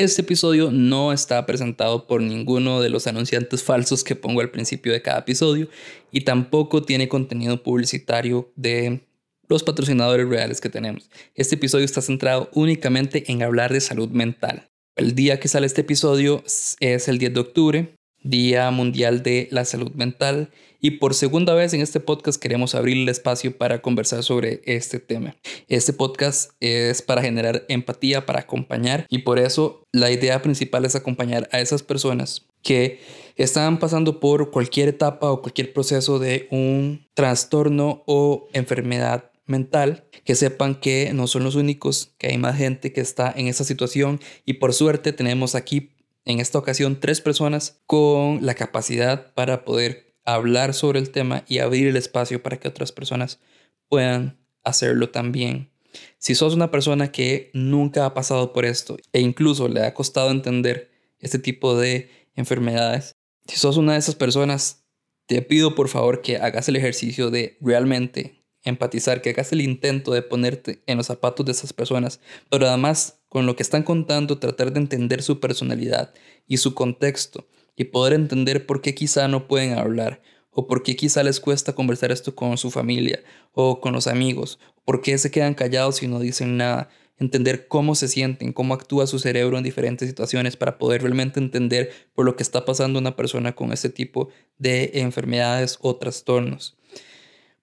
Este episodio no está presentado por ninguno de los anunciantes falsos que pongo al principio de cada episodio y tampoco tiene contenido publicitario de los patrocinadores reales que tenemos. Este episodio está centrado únicamente en hablar de salud mental. El día que sale este episodio es el 10 de octubre, Día Mundial de la Salud Mental, y por segunda vez en este podcast queremos abrir el espacio para conversar sobre este tema. Este podcast es para generar empatía, para acompañar. Y por eso la idea principal es acompañar a esas personas que están pasando por cualquier etapa o cualquier proceso de un trastorno o enfermedad mental, que sepan que no son los únicos, que hay más gente que está en esa situación. Y por suerte tenemos aquí en esta ocasión tres personas con la capacidad para poder hablar sobre el tema y abrir el espacio para que otras personas puedan hacerlo también. Si sos una persona que nunca ha pasado por esto e incluso le ha costado entender este tipo de enfermedades, si sos una de esas personas, te pido por favor que hagas el ejercicio de realmente empatizar, que hagas el intento de ponerte en los zapatos de esas personas, pero además con lo que están contando tratar de entender su personalidad y su contexto y poder entender por qué quizá no pueden hablar o por qué quizá les cuesta conversar esto con su familia o con los amigos, por qué se quedan callados y no dicen nada, entender cómo se sienten, cómo actúa su cerebro en diferentes situaciones para poder realmente entender por lo que está pasando una persona con este tipo de enfermedades o trastornos.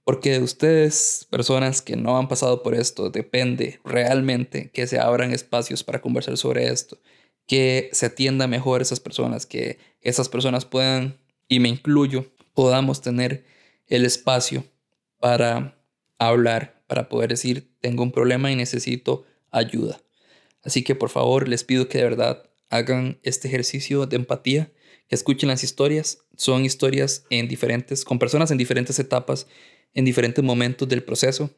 Porque de ustedes, personas que no han pasado por esto, depende realmente que se abran espacios para conversar sobre esto que se atienda mejor a esas personas, que esas personas puedan, y me incluyo, podamos tener el espacio para hablar, para poder decir, tengo un problema y necesito ayuda. Así que por favor les pido que de verdad hagan este ejercicio de empatía, que escuchen las historias. Son historias en diferentes, con personas en diferentes etapas, en diferentes momentos del proceso.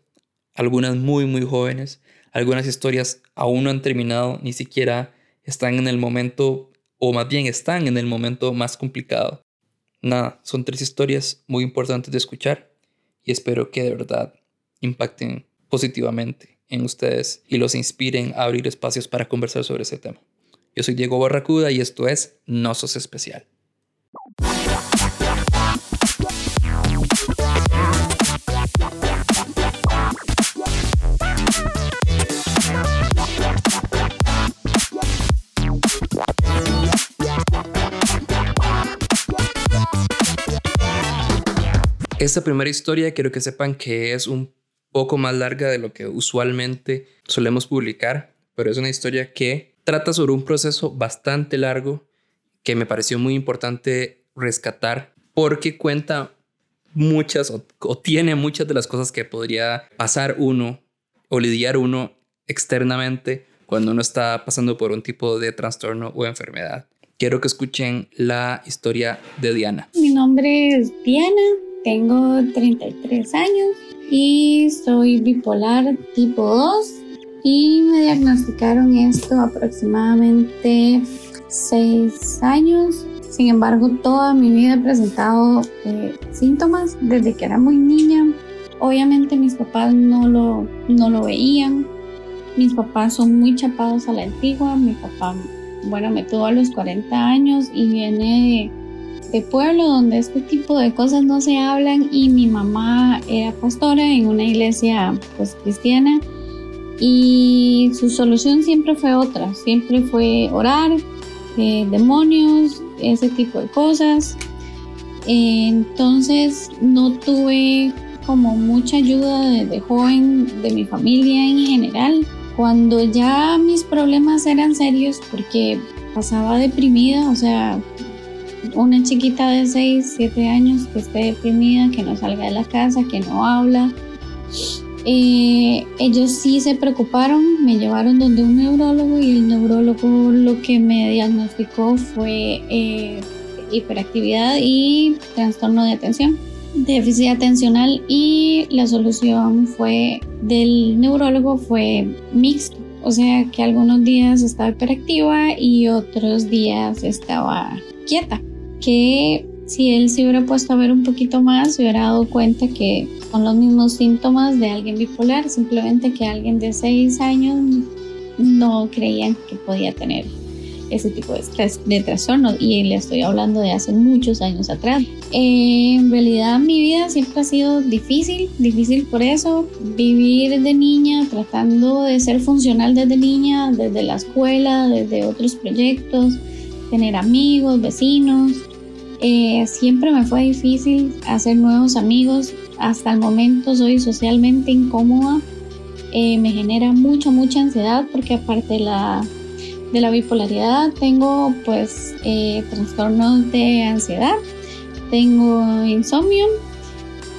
Algunas muy, muy jóvenes. Algunas historias aún no han terminado, ni siquiera están en el momento, o más bien están en el momento más complicado. Nada, son tres historias muy importantes de escuchar y espero que de verdad impacten positivamente en ustedes y los inspiren a abrir espacios para conversar sobre ese tema. Yo soy Diego Barracuda y esto es No Sos Especial. Esta primera historia quiero que sepan que es un poco más larga de lo que usualmente solemos publicar, pero es una historia que trata sobre un proceso bastante largo que me pareció muy importante rescatar porque cuenta muchas o, tiene muchas de las cosas que podría pasar uno o lidiar uno externamente cuando uno está pasando por un tipo de trastorno o enfermedad. Quiero que escuchen la historia de Diana. Mi nombre es Diana, tengo 33 años y soy bipolar tipo 2 y me diagnosticaron esto aproximadamente 6 años. Sin embargo, toda mi vida he presentado eh, síntomas desde que era muy niña. Obviamente mis papás no lo, no lo veían. Mis papás son muy chapados a la antigua. Mi papá, bueno, me tuvo a los 40 años y viene de pueblo donde este tipo de cosas no se hablan y mi mamá era pastora en una iglesia pues cristiana y su solución siempre fue otra, siempre fue orar, eh, demonios, ese tipo de cosas. entonces no tuve como mucha ayuda desde joven de mi familia en general. Cuando ya mis problemas eran serios porque pasaba deprimida, o sea, una chiquita de 6, 7 años que esté deprimida, que no salga de la casa, que no habla. Eh, ellos sí se preocuparon, me llevaron donde un neurólogo y el neurólogo lo que me diagnosticó fue eh, hiperactividad y trastorno de atención, déficit atencional y la solución fue del neurólogo fue mixto, o sea que algunos días estaba hiperactiva y otros días estaba quieta que si él se hubiera puesto a ver un poquito más, se hubiera dado cuenta que son los mismos síntomas de alguien bipolar, simplemente que alguien de 6 años no creían que podía tener. ese tipo de, estrés, trastornos y le estoy hablando de hace muchos años atrás. Eh, en realidad mi vida siempre ha sido difícil, difícil por eso, vivir de niña, tratando de ser funcional desde niña, desde la escuela, desde otros proyectos, tener amigos, vecinos. Eh, siempre me fue difícil hacer nuevos amigos. Hasta el momento soy socialmente incómoda. Eh, me genera mucha, mucha ansiedad porque aparte de la, de la bipolaridad tengo pues eh, trastornos de ansiedad, tengo insomnio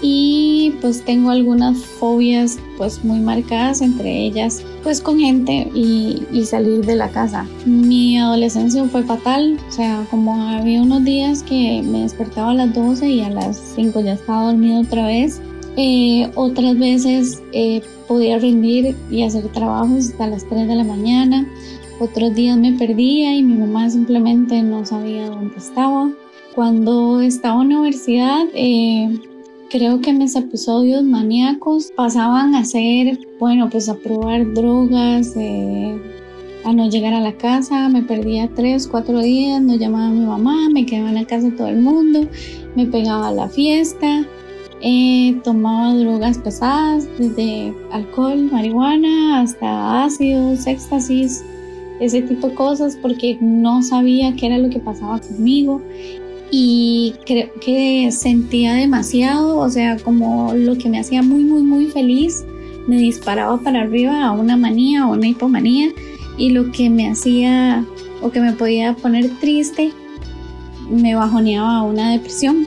y pues tengo algunas fobias pues muy marcadas, entre ellas pues con gente y, salir de la casa. Mi adolescencia fue fatal, o sea, como había unos días que me despertaba a las 12 y a las 5 ya estaba dormido otra vez. Eh, otras veces eh, podía rendir y hacer trabajos hasta las 3 de la mañana. Otros días me perdía y mi mamá simplemente no sabía dónde estaba. Cuando estaba en la universidad, eh, creo que mis episodios maníacos pasaban a ser, bueno, pues a probar drogas, eh, a no llegar a la casa, me perdía tres, cuatro días, no llamaba a mi mamá, me quedaba en la casa de todo el mundo, me pegaba a la fiesta, eh, tomaba drogas pesadas, desde alcohol, marihuana, hasta ácidos, éxtasis, ese tipo de cosas, porque no sabía qué era lo que pasaba conmigo y creo que sentía demasiado, o sea, como lo que me hacía muy, muy, muy feliz, me disparaba para arriba a una manía o una hipomanía y lo que me hacía o que me podía poner triste me bajoneaba a una depresión.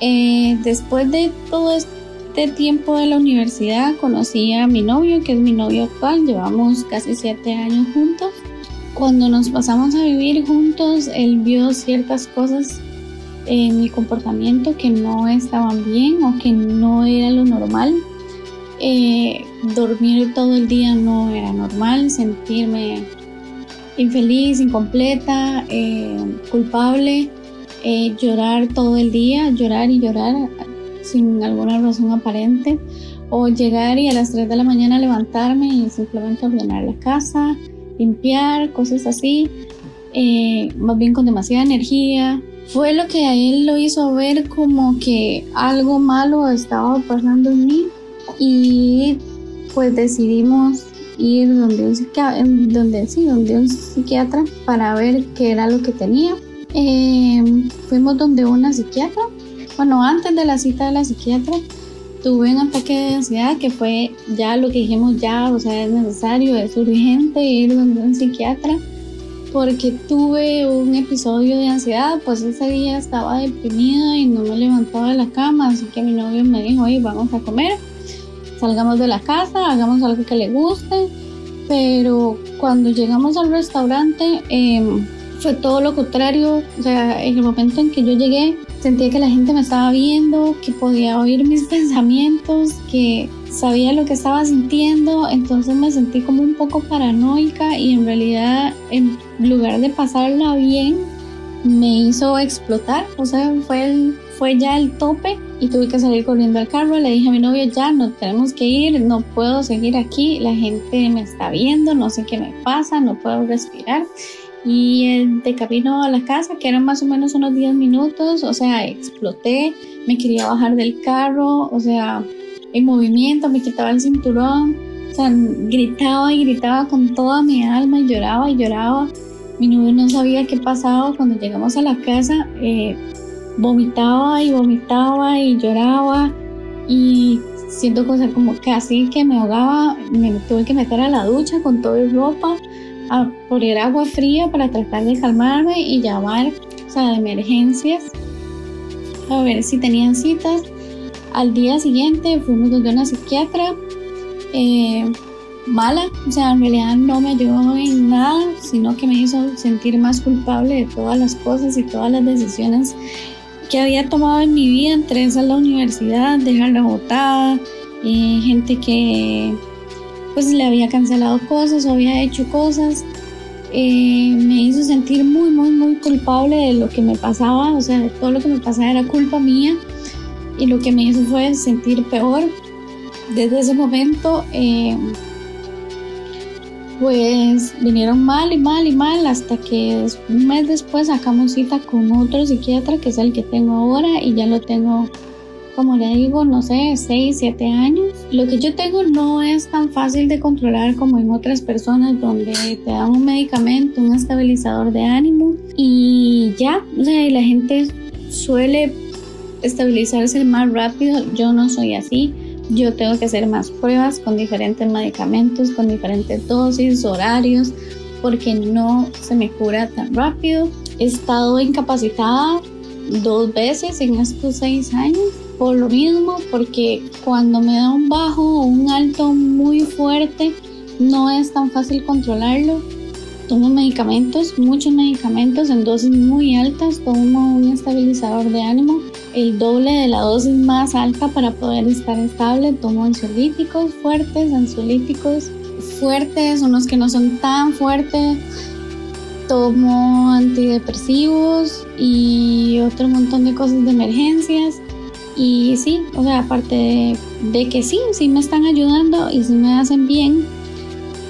Eh, después de todo este tiempo de la universidad conocí a mi novio, que es mi novio actual, llevamos casi siete años juntos. Cuando nos pasamos a vivir juntos, él vio ciertas cosas en mi comportamiento que no estaban bien o que no era lo normal. Eh, dormir todo el día no era normal, sentirme infeliz, incompleta, eh, culpable, eh, llorar todo el día, llorar y llorar sin alguna razón aparente, o llegar y a las 3 de la mañana levantarme y simplemente ordenar la casa, limpiar, cosas así, más bien con demasiada energía, fue lo que a él lo hizo ver como que algo malo estaba pasando en mí y pues decidimos ir donde un psiquiatra, donde, sí, donde un psiquiatra para ver qué era lo que tenía. Em, fuimos donde una psiquiatra. Bueno, antes de la cita de la psiquiatra tuve un ataque de ansiedad que fue ya lo que dijimos ya, o sea, es necesario, es urgente ir donde un psiquiatra porque tuve un episodio de ansiedad, pues ese día estaba deprimida y no me levantaba de la cama, así que mi novio me dijo, oye, vamos a comer, salgamos de la casa, hagamos algo que le guste, pero cuando llegamos al restaurante em, fue todo lo contrario, o sea, en el momento en que yo llegué sentía que la gente me estaba viendo, que podía oír mis pensamientos, que sabía lo que estaba sintiendo, entonces me sentí como un poco paranoica y en realidad en lugar de pasarla bien, me hizo explotar, o sea, fue, fue ya el tope y tuve que salir corriendo al carro, le dije a mi novio, ya, no tenemos que ir, no puedo seguir aquí, la gente me está viendo, no sé qué me pasa, no puedo respirar. Y de camino a la casa, que eran más o menos unos 10 minutos, o sea, exploté, me quería bajar del carro, o sea, en movimiento, me quitaba el cinturón, o sea, gritaba y gritaba con toda mi alma y lloraba y lloraba. Mi novio no sabía qué pasaba cuando llegamos a la casa, eh, vomitaba y vomitaba y lloraba y siento cosas como casi que me ahogaba, me tuve que meter a la ducha con toda mi ropa, a poner agua fría para tratar de calmarme y llamar, o sea, de emergencias, a ver si tenían citas al día siguiente fuimos donde una psiquiatra eh, mala, o sea, en realidad no me ayudó en nada, sino que me hizo sentir más culpable de todas las cosas y todas las decisiones que había tomado en mi vida, entre esas la universidad, dejarla botada, eh, gente que pues le había cancelado cosas o había hecho cosas. Eh, me hizo sentir muy, muy, muy culpable de lo que me pasaba, o sea, todo lo que me pasaba era culpa mía y lo que me hizo fue sentir peor. Desde ese momento, eh, pues vinieron mal y mal y mal hasta que un mes después sacamos cita con otro psiquiatra que es el que tengo ahora y ya lo tengo como le digo, no sé, 6, 7 años. Lo que yo tengo no es tan fácil de controlar como en otras personas donde te dan un medicamento, un estabilizador de ánimo y ya, o sea, la gente suele estabilizarse más rápido. Yo no soy así. Yo tengo que hacer más pruebas con diferentes medicamentos, con diferentes dosis, horarios, porque no se me cura tan rápido. He estado incapacitada dos veces en estos seis años por lo mismo, porque cuando me da un bajo o un alto muy fuerte, no es tan fácil controlarlo. Tomo medicamentos, muchos medicamentos en dosis muy altas, tomo un estabilizador de ánimo, el doble de la dosis más alta para poder estar estable, tomo ansiolíticos fuertes, ansiolíticos fuertes, unos que no son tan fuertes, tomo antidepresivos y otro montón de cosas de emergencias. Y sí, o sea, aparte de, que sí, sí me están ayudando y sí me hacen bien,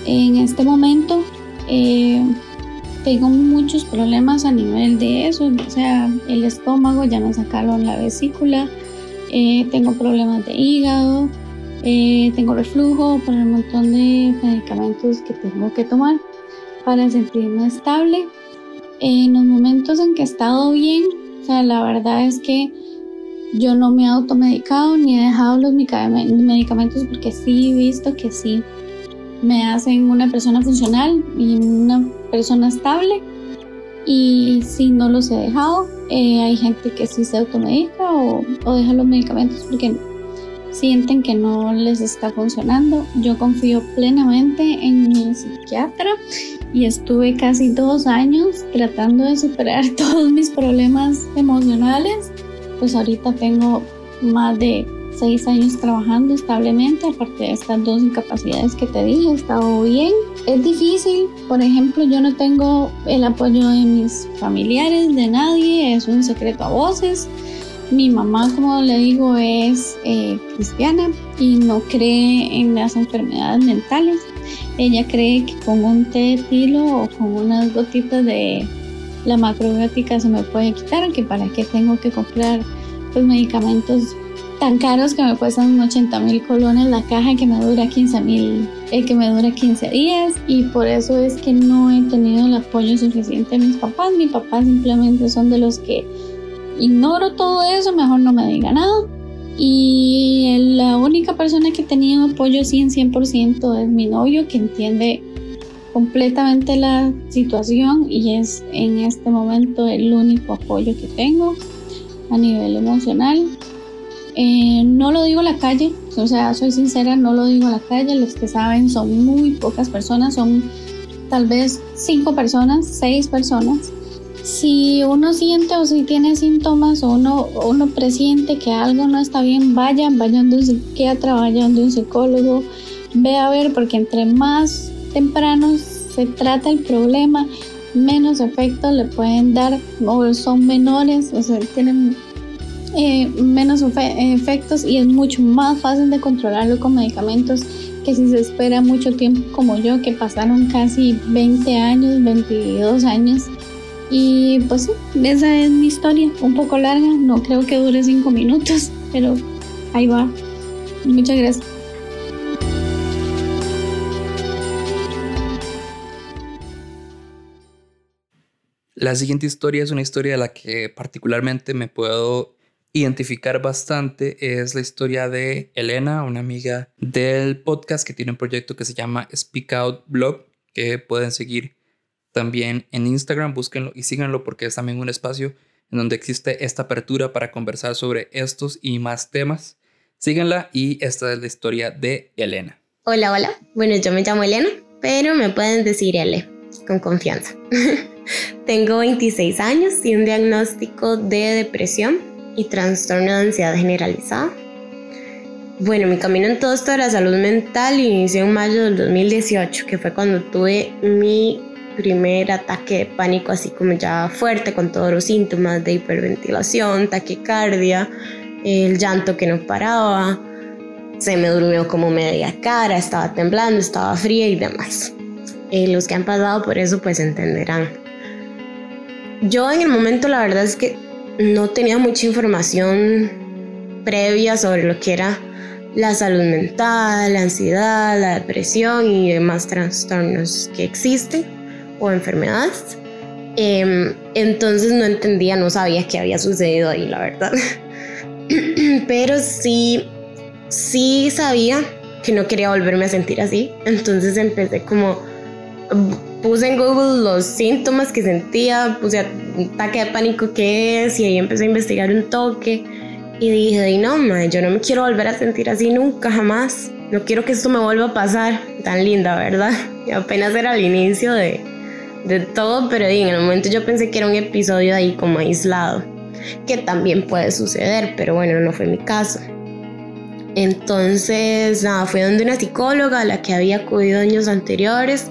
en este momento eh, tengo muchos problemas a nivel de eso, o sea, el estómago, ya me sacaron la vesícula, eh, tengo problemas de hígado, eh, tengo reflujo por el montón de medicamentos que tengo que tomar para sentirme estable. En los momentos en que he estado bien, o sea, la verdad es que yo no me he automedicado ni he dejado los medicamentos porque sí he visto que sí me hacen una persona funcional y una persona estable. Y si no los he dejado, eh, hay gente que sí se automedica o, o deja los medicamentos porque sienten que no les está funcionando. Yo confío plenamente en mi psiquiatra y estuve casi dos años tratando de superar todos mis problemas emocionales pues ahorita tengo más de seis años trabajando establemente, aparte de estas dos incapacidades que te dije, he estado bien. Es difícil, por ejemplo, yo no tengo el apoyo de mis familiares, de nadie, es un secreto a voces. Mi mamá, como le digo, es eh, cristiana y no cree en las enfermedades mentales. Ella cree que con un té de tilo o con unas gotitas de la macrobiótica se me puede quitar, que para qué tengo que comprar pues, medicamentos tan caros que me cuestan 80 mil colones la caja que me dura 15 mil, el que me dura 15 días y por eso es que no he tenido el apoyo suficiente de mis papás. Mis papás simplemente son de los que ignoro todo eso, mejor no me diga nada. Y la única persona que tenido apoyo 100, 100% es mi novio que entiende completamente la situación y es en este momento el único apoyo que tengo a nivel emocional. Eh, no lo digo a la calle, o sea, soy sincera, no lo digo a la calle, los que saben son muy pocas personas, son tal vez cinco personas, seis personas. Si uno siente o si tiene síntomas o uno, uno presiente que algo no está bien, vaya, vaya donde un psiquiatra, vaya donde un psicólogo, ve a ver, porque entre más temprano se trata el problema, menos efectos le pueden dar o son menores, o sea, tienen eh, menos efectos y es mucho más fácil de controlarlo con medicamentos que si se espera mucho tiempo como yo, que pasaron casi 20 años, 22 años. Y pues sí, esa es mi historia, un poco larga, no creo que dure 5 minutos, pero ahí va. Muchas gracias. La siguiente historia es una historia de la que particularmente me puedo identificar bastante. Es la historia de Elena, una amiga del podcast que tiene un proyecto que se llama Speak Out Blog, que pueden seguir también en Instagram. Búsquenlo y síganlo porque es también un espacio en donde existe esta apertura para conversar sobre estos y más temas. Síganla y esta es la historia de Elena. Hola, hola. Bueno, yo me llamo Elena, pero me pueden decir L con confianza. Tengo 26 años y un diagnóstico de depresión y trastorno de ansiedad generalizada. Bueno, mi camino en todo esto de la salud mental inició en mayo del 2018, que fue cuando tuve mi primer ataque de pánico, así como ya fuerte, con todos los síntomas de hiperventilación, taquicardia, el llanto que no paraba, se me durmió como media cara, estaba temblando, estaba fría y demás. Eh, los que han pasado por eso pues entenderán. Yo en el momento la verdad es que no tenía mucha información previa sobre lo que era la salud mental, la ansiedad, la depresión y demás trastornos que existen o enfermedades. Em, entonces no entendía, no sabía qué había sucedido ahí, la verdad. Pero sí, sí sabía que no quería volverme a sentir así. Entonces empecé como, puse en Google los síntomas que sentía, puse ataque de pánico que es y ahí empecé a investigar un toque. Y dije, no, yo no me quiero volver a sentir así nunca, jamás. No quiero que esto me vuelva a pasar. Tan linda, ¿verdad? Y apenas era el inicio de, de todo, pero en el momento yo pensé que era un episodio ahí como aislado, que también puede suceder, pero bueno, no fue mi caso. Entonces, nada, fui donde una psicóloga a la que había acudido años anteriores.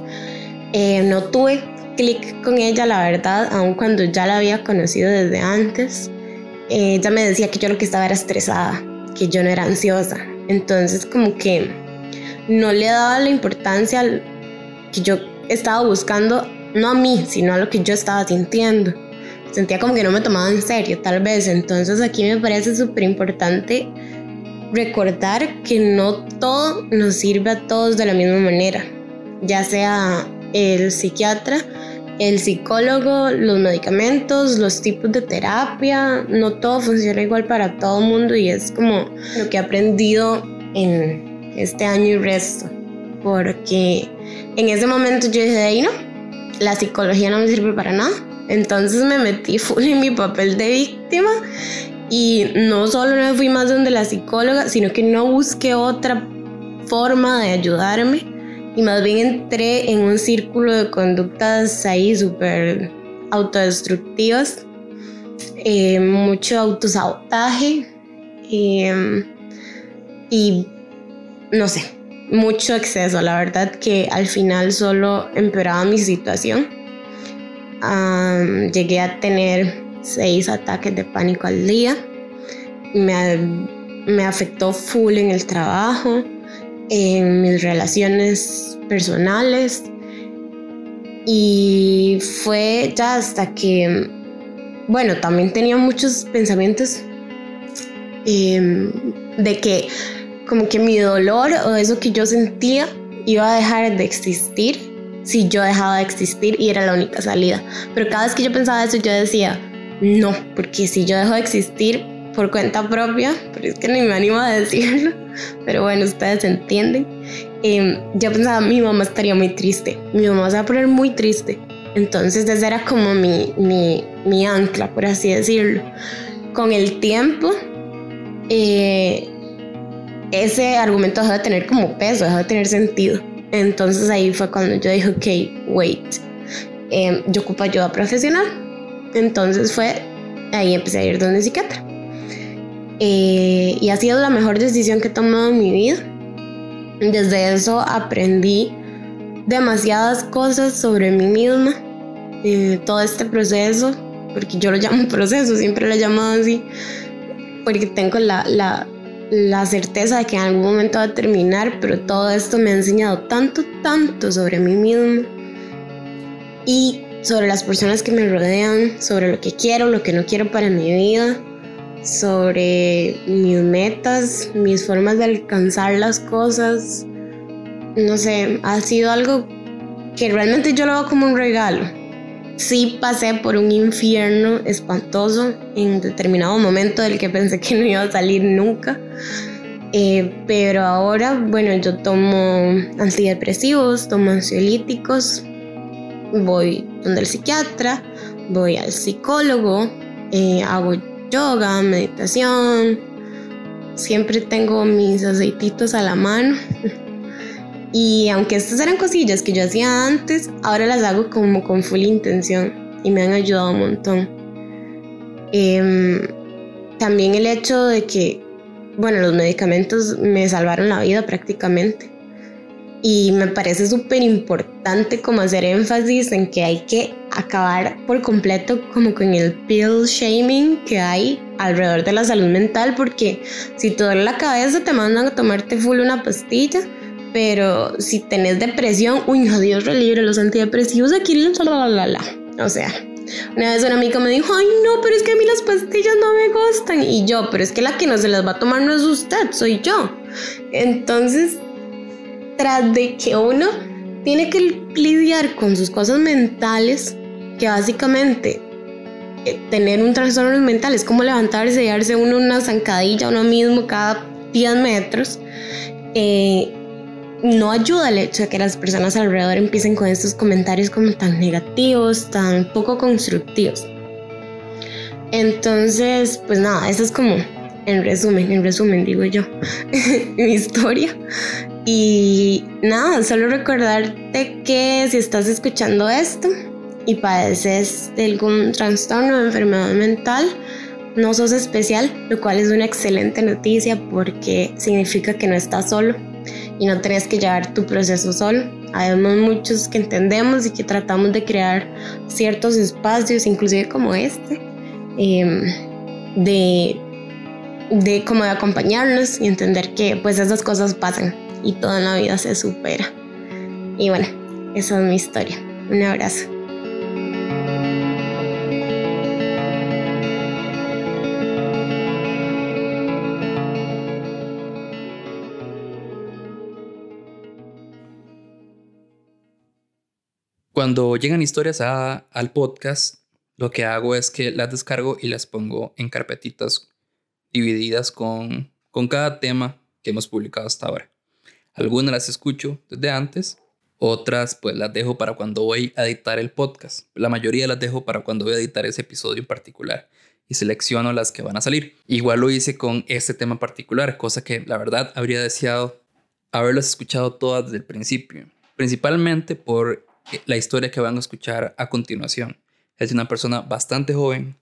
Eh, no tuve clic con ella, la verdad, aun cuando ya la había conocido desde antes. Eh, ella me decía que yo lo que estaba era estresada, que yo no era ansiosa. Entonces, como que no le daba la importancia que yo estaba buscando no a mí, sino a lo que yo estaba sintiendo. Sentía como que no me tomaba en serio, tal vez. Entonces aquí me parece súper importante recordar que no todo nos sirve a todos de la misma manera, ya sea el psiquiatra, el psicólogo, los medicamentos, los tipos de terapia, no todo funciona igual para todo el mundo y es como lo que he aprendido en este año y resto, porque en ese momento yo dije, ahí no, la psicología no me sirve para nada. Entonces me metí full en mi papel de víctima y no solo no fui más donde la psicóloga, sino que no busqué otra forma de ayudarme y más bien entré en un círculo de conductas ahí súper autodestructivas, eh, mucho autosabotaje eh, y no sé, mucho exceso, la verdad que al final solo empeoraba mi situación. llegué a tener seis ataques de pánico al día. Me, me afectó full en el trabajo, en mis relaciones personales. Y fue ya hasta que, bueno, también tenía muchos pensamientos em, de que como que mi dolor o eso que yo sentía iba a dejar de existir si yo dejaba de existir y era la única salida. Pero cada vez que yo pensaba eso yo decía, no, porque si yo dejo de existir por cuenta propia, pero es que ni me animo a decirlo, pero bueno, ustedes entienden, eh, yo pensaba, mi mamá estaría muy triste, mi mamá se va a poner muy triste. Entonces esa era como mi, mi, mi ancla, por así decirlo. Con el tiempo, eh, ese argumento dejó de tener como peso, dejó de tener sentido. Entonces ahí fue cuando yo dije, ok, wait, em, yo ocupo ayuda profesional. Entonces fue, ahí empecé a ir donde psiquiatra. Eh, y ha sido la mejor decisión que he tomado en mi vida. Desde eso aprendí demasiadas cosas sobre mí misma. Eh, todo este proceso, porque yo lo llamo proceso, siempre lo he llamado así, porque tengo la, la la certeza de que en algún momento va a terminar, pero todo esto me ha enseñado tanto, tanto sobre mí mismo y sobre las personas que me rodean, sobre lo que quiero, lo que no quiero para mi vida, sobre mis metas, mis formas de alcanzar las cosas. No sé, ha sido algo que realmente yo lo veo como un regalo sí pasé por un infierno espantoso en determinado momento del que pensé que no iba a salir nunca. Eh, pero ahora, bueno, yo tomo antidepresivos, tomo ansiolíticos, voy donde el psiquiatra, voy al psicólogo, eh, hago yoga, meditación, siempre tengo mis aceititos a la mano. Y aunque estas eran cosillas que yo hacía antes, ahora las hago como con full intención y me han ayudado un montón. Em, también el hecho de que, bueno, los medicamentos me salvaron la vida prácticamente. Y me parece súper importante como hacer énfasis en que hay que acabar por completo como con el pill shaming que hay alrededor de la salud mental porque si te duele la cabeza te mandan a tomarte full una pastilla Pero si tenés depresión, uy, no, Dios relibre, los antidepresivos aquí, la, la, la. O sea, una vez una amiga me dijo, ay, no, pero es que a mí las pastillas no me gustan. Y yo, pero es que la que no se las va a tomar no es usted, soy yo. Entonces, tras de que uno tiene que lidiar con sus cosas mentales, que básicamente eh, tener un trastorno mental es como levantarse y darse uno una zancadilla uno mismo cada 10 metros. Eh, no ayuda el hecho de que las personas alrededor empiecen con estos comentarios como tan negativos, tan poco constructivos. Entonces, pues nada, eso es como, en resumen, en resumen digo yo, mi historia. Y nada, solo recordarte que si estás escuchando esto y padeces de algún trastorno o enfermedad mental, no sos especial, lo cual es una excelente noticia porque significa que no estás solo y no tenés que llevar tu proceso solo. Habemos muchos que entendemos y que tratamos de crear ciertos espacios, inclusive como este, em, de, de como de acompañarnos y entender que pues esas cosas pasan y toda la vida se supera. Y bueno, esa es mi historia. Un abrazo. Cuando llegan historias al podcast, lo que hago es que las descargo y las pongo en carpetitas divididas con, con cada tema que hemos publicado hasta ahora. Algunas las escucho desde antes, otras pues las dejo para cuando voy a editar el podcast. La mayoría las dejo para cuando voy a editar ese episodio en particular y selecciono las que van a salir. Igual lo hice con este tema particular, cosa que la verdad habría deseado haberlas escuchado todas desde el principio, principalmente por la historia que van a escuchar a continuación. Es de una persona bastante joven,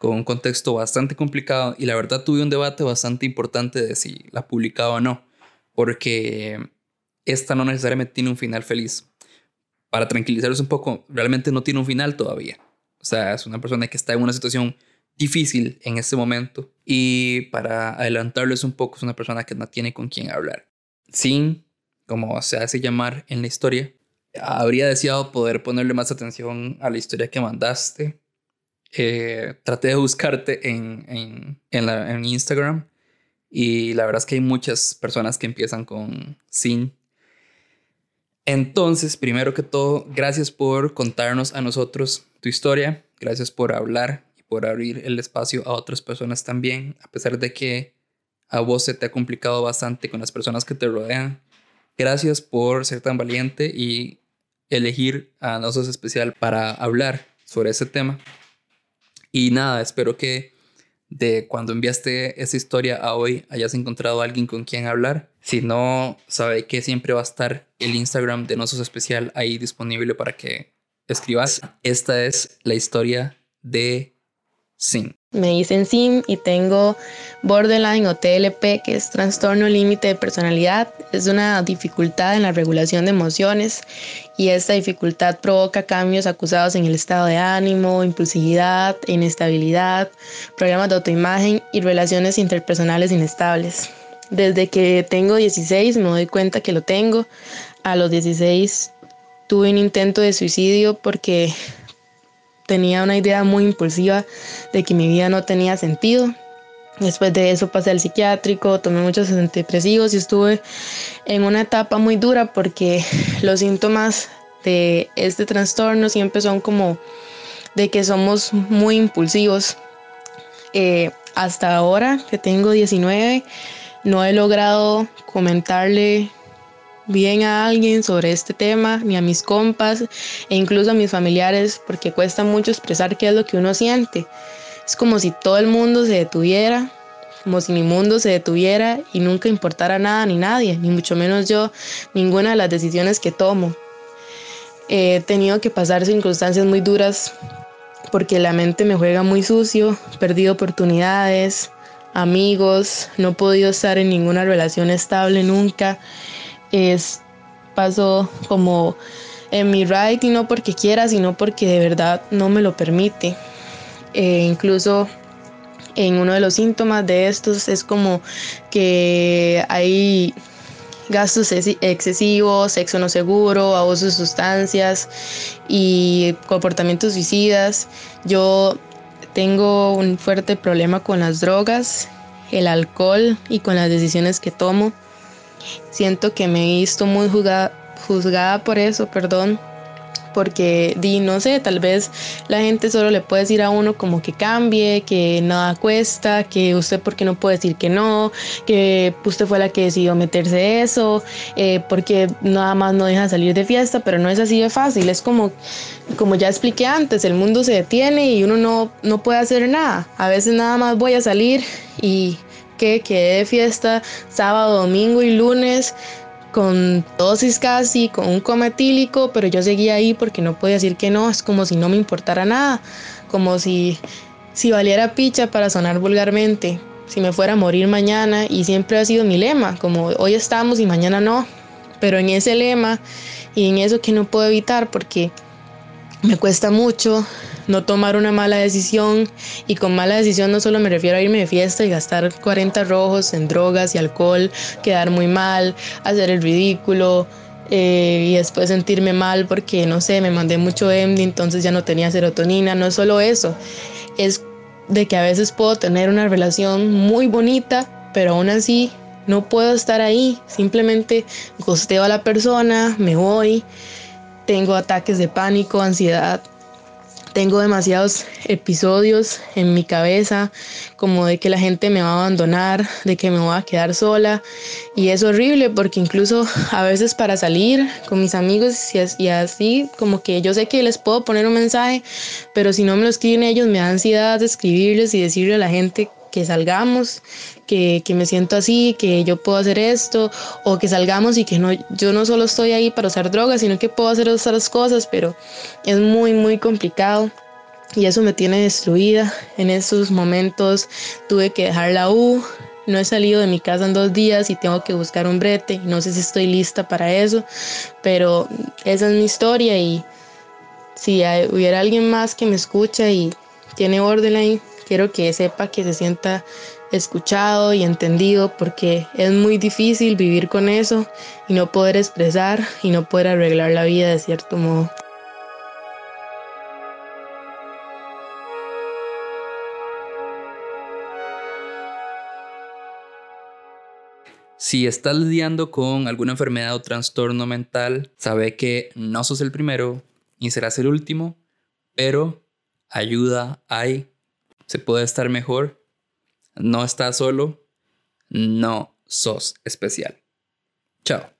con un contexto bastante complicado y la verdad tuve un debate bastante importante de si la publicaba o no, porque esta no necesariamente tiene un final feliz. Para tranquilizaros un poco, realmente no tiene un final todavía. O sea, es una persona que está en una situación difícil en este momento y para adelantarles un poco, es una persona que no tiene con quién hablar. Sin, como se hace llamar en la historia, habría deseado poder ponerle más atención a la historia que mandaste. Eh, traté de buscarte en, en, en, Instagram y la verdad es que hay muchas personas que empiezan con sin. Entonces, primero que todo, gracias por contarnos a nosotros tu historia, gracias por hablar y por abrir el espacio a otras personas también, a pesar de que a vos se te ha complicado bastante con las personas que te rodean. Gracias por ser tan valiente y elegir a nosotros especial para hablar sobre ese tema. Y nada, espero que de cuando enviaste esa historia a hoy hayas encontrado a alguien con quien hablar. Si no, sabe que siempre va a estar el Instagram de Nosotros Especial ahí disponible para que escribas. Esta es la historia de Sin. Me dicen SIM y tengo borderline o TLP, que es trastorno límite de personalidad. Es una dificultad en la regulación de emociones y esta dificultad provoca cambios acusados en el estado de ánimo, impulsividad, inestabilidad, problemas de autoimagen y relaciones interpersonales inestables. Desde que tengo 16 me doy cuenta que lo tengo. A los 16 tuve un intento de suicidio porque tenía una idea muy impulsiva de que mi vida no tenía sentido. Después de eso pasé al psiquiátrico, tomé muchos antidepresivos y estuve en una etapa muy dura porque los síntomas de este trastorno siempre son como de que somos muy impulsivos. Eh, hasta ahora que tengo 19, no he logrado comentarle bien a alguien sobre este tema, ni a mis compas e incluso a mis familiares, porque cuesta mucho expresar qué es lo que uno siente. Es como si todo el mundo se detuviera, como si mi mundo se detuviera y nunca importara nada ni nadie, ni mucho menos yo, ninguna de las decisiones que tomo. He tenido que pasar circunstancias muy duras porque la mente me juega muy sucio, perdido oportunidades, amigos, no he podido estar en ninguna relación estable nunca es, paso como en mi ride no porque quiera, sino porque de verdad no me lo permite. Eh, incluso en uno de los síntomas de estos es como que hay gastos excesivos, sexo no seguro, abuso de sustancias y comportamientos suicidas. Yo tengo un fuerte problema con las drogas, el alcohol y con las decisiones que tomo. Siento que me he visto muy juzgada, por eso, perdón, porque di no sé, tal vez la gente solo le puede decir a uno como que cambie, que nada cuesta, que usted porque no puede decir que no, que usted fue la que decidió meterse eso, eh, porque nada más no deja salir de fiesta, pero no es así de fácil, es como, como ya expliqué antes, el mundo se detiene y uno no, no puede hacer nada, a veces nada más voy a salir y que quedé de fiesta sábado, domingo y lunes con dosis casi, con un coma etílico, pero yo seguía ahí porque no podía decir que no, es como si no me importara nada, como si, si valiera picha para sonar vulgarmente, si me fuera a morir mañana y siempre ha sido mi lema, como hoy estamos y mañana no, pero en ese lema y en eso que no puedo evitar porque me cuesta mucho no tomar una mala decisión y con mala decisión no solo me refiero a irme de fiesta y gastar 40 rojos en drogas y alcohol, quedar muy mal, hacer el ridículo eh, y después sentirme mal porque no sé, me mandé mucho MD, entonces ya no tenía serotonina, no solo eso, es de que a veces puedo tener una relación muy bonita, pero aún así no puedo estar ahí, simplemente gosteo a la persona, me voy, tengo ataques de pánico, ansiedad, tengo demasiados episodios en mi cabeza como de que la gente me va a abandonar, de que me voy a quedar sola. Y es horrible porque incluso a veces para salir con mis amigos y así como que yo sé que les puedo poner un mensaje, pero si no me lo escriben ellos me da ansiedad de escribirles y decirle a la gente que salgamos, que, que, me siento así, que yo puedo hacer esto, o que salgamos y que no, yo no solo estoy ahí para usar drogas, sino que puedo hacer otras cosas, pero es muy, muy complicado. Y eso me tiene destruida. En esos momentos tuve que dejar la U, no he salido de mi casa en dos días y tengo que buscar un brete, no sé si estoy lista para eso, pero esa es mi historia y si hubiera alguien más que me escucha y tiene borderline, quiero que sepa que se sienta escuchado y entendido porque es muy difícil vivir con eso y no poder expresar y no poder arreglar la vida de cierto modo. Si estás lidiando con alguna enfermedad o trastorno mental, sabe que no sos el primero ni serás el último, pero ayuda hay se puede estar mejor, no estás solo, no sos especial. Chao.